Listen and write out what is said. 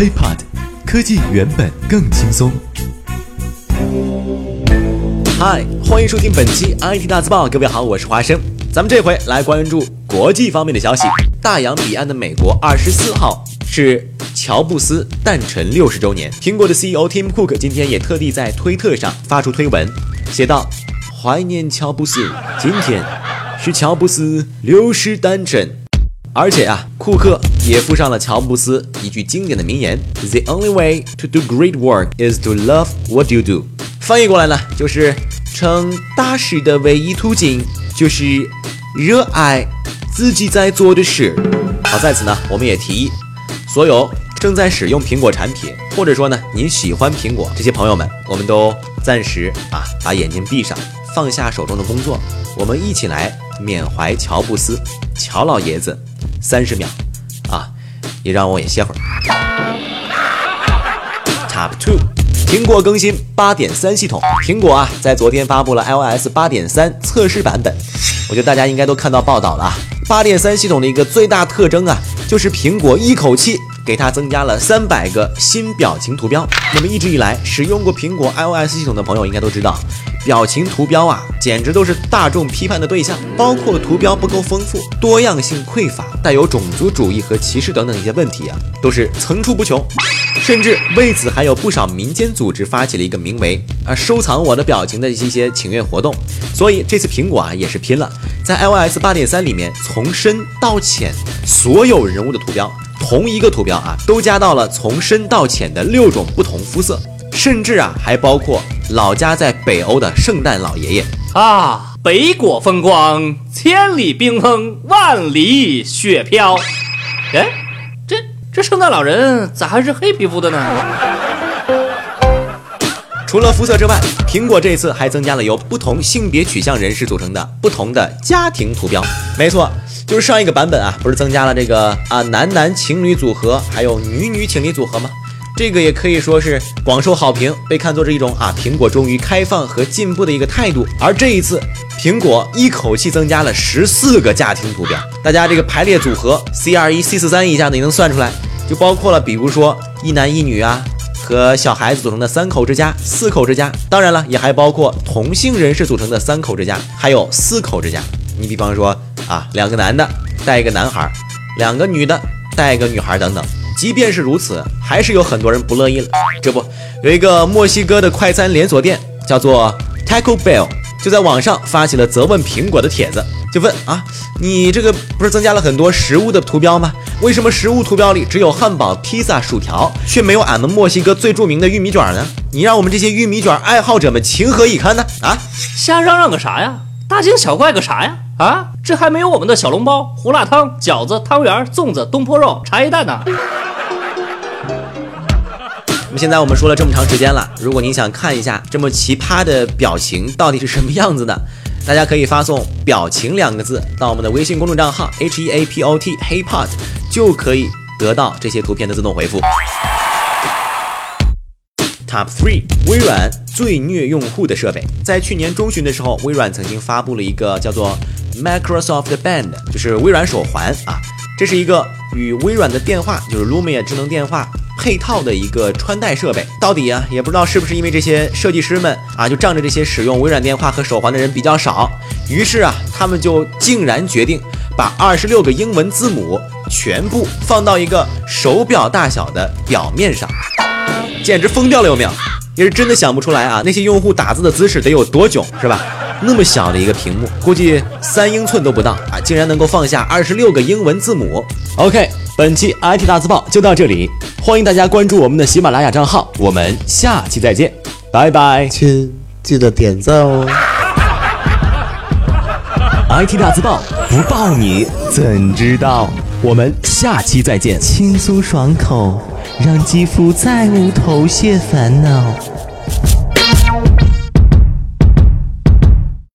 HeyPod，科技原本更轻松。嗨，欢迎收听本期 IT 大字报。各位好，我是华生。咱们这回来关注国际方面的消息。大洋彼岸的美国，二十四号是乔布斯诞辰六十周年。苹果的 CEO Tim Cook 今天也特地在推特上发出推文，写道：“怀念乔布斯，今天是乔布斯六十诞辰。”而且啊，库克也附上了乔布斯一句经典的名言：“The only way to do great work is to love what you do。”翻译过来呢，就是成大事的唯一途径就是热爱自己在做的事。好，在此呢，我们也提议所有正在使用苹果产品，或者说呢您喜欢苹果这些朋友们，我们都暂时啊把眼睛闭上，放下手中的工作，我们一起来缅怀乔布斯，乔老爷子。三十秒，啊，你让我也歇会儿。Top two，苹果更新八点三系统。苹果啊，在昨天发布了 iOS 八点三测试版本。我觉得大家应该都看到报道了。八点三系统的一个最大特征啊，就是苹果一口气给它增加了三百个新表情图标。那么一直以来使用过苹果 iOS 系统的朋友应该都知道。表情图标啊，简直都是大众批判的对象，包括图标不够丰富、多样性匮乏、带有种族主义和歧视等等一些问题啊，都是层出不穷。甚至为此，还有不少民间组织发起了一个名为“啊收藏我的表情”的一些请愿活动。所以这次苹果啊也是拼了，在 iOS 八点三里面，从深到浅，所有人物的图标，同一个图标啊，都加到了从深到浅的六种不同肤色。甚至啊，还包括老家在北欧的圣诞老爷爷啊，北国风光，千里冰封，万里雪飘。哎，这这圣诞老人咋还是黑皮肤的呢？除了肤色之外，苹果这次还增加了由不同性别取向人士组成的不同的家庭图标。没错，就是上一个版本啊，不是增加了这个啊男男情侣组合，还有女女情侣组合吗？这个也可以说是广受好评，被看作是一种啊苹果终于开放和进步的一个态度。而这一次，苹果一口气增加了十四个家庭图标，大家这个排列组合 C 二一 C 四三一下子也能算出来，就包括了比如说一男一女啊，和小孩子组成的三口之家、四口之家，当然了，也还包括同性人士组成的三口之家，还有四口之家。你比方说啊，两个男的带一个男孩，两个女的带一个女孩等等。即便是如此，还是有很多人不乐意了。这不，有一个墨西哥的快餐连锁店叫做 Taco Bell，就在网上发起了责问苹果的帖子，就问啊，你这个不是增加了很多食物的图标吗？为什么食物图标里只有汉堡、披萨、薯条，却没有俺们墨西哥最著名的玉米卷呢？你让我们这些玉米卷爱好者们情何以堪呢？啊，瞎嚷嚷个啥呀？大惊小怪个啥呀？啊，这还没有我们的小笼包、胡辣汤、饺子、汤圆、粽子、东坡肉、茶叶蛋呢。现在我们说了这么长时间了，如果您想看一下这么奇葩的表情到底是什么样子的，大家可以发送“表情”两个字到我们的微信公众账号 h e a p o t h e p o t 就可以得到这些图片的自动回复。Top three，微软最虐用户的设备。在去年中旬的时候，微软曾经发布了一个叫做 Microsoft Band，就是微软手环啊，这是一个与微软的电话，就是 Lumia 智能电话。配套的一个穿戴设备，到底啊也不知道是不是因为这些设计师们啊就仗着这些使用微软电话和手环的人比较少，于是啊他们就竟然决定把二十六个英文字母全部放到一个手表大小的表面上，简直疯掉了有没有？也是真的想不出来啊那些用户打字的姿势得有多囧是吧？那么小的一个屏幕，估计三英寸都不到啊，竟然能够放下二十六个英文字母。OK。本期 IT 大字报就到这里，欢迎大家关注我们的喜马拉雅账号，我们下期再见，拜拜，亲，记得点赞哦。IT 大字报不报你怎知道？我们下期再见，轻松爽口，让肌肤再无头屑烦恼。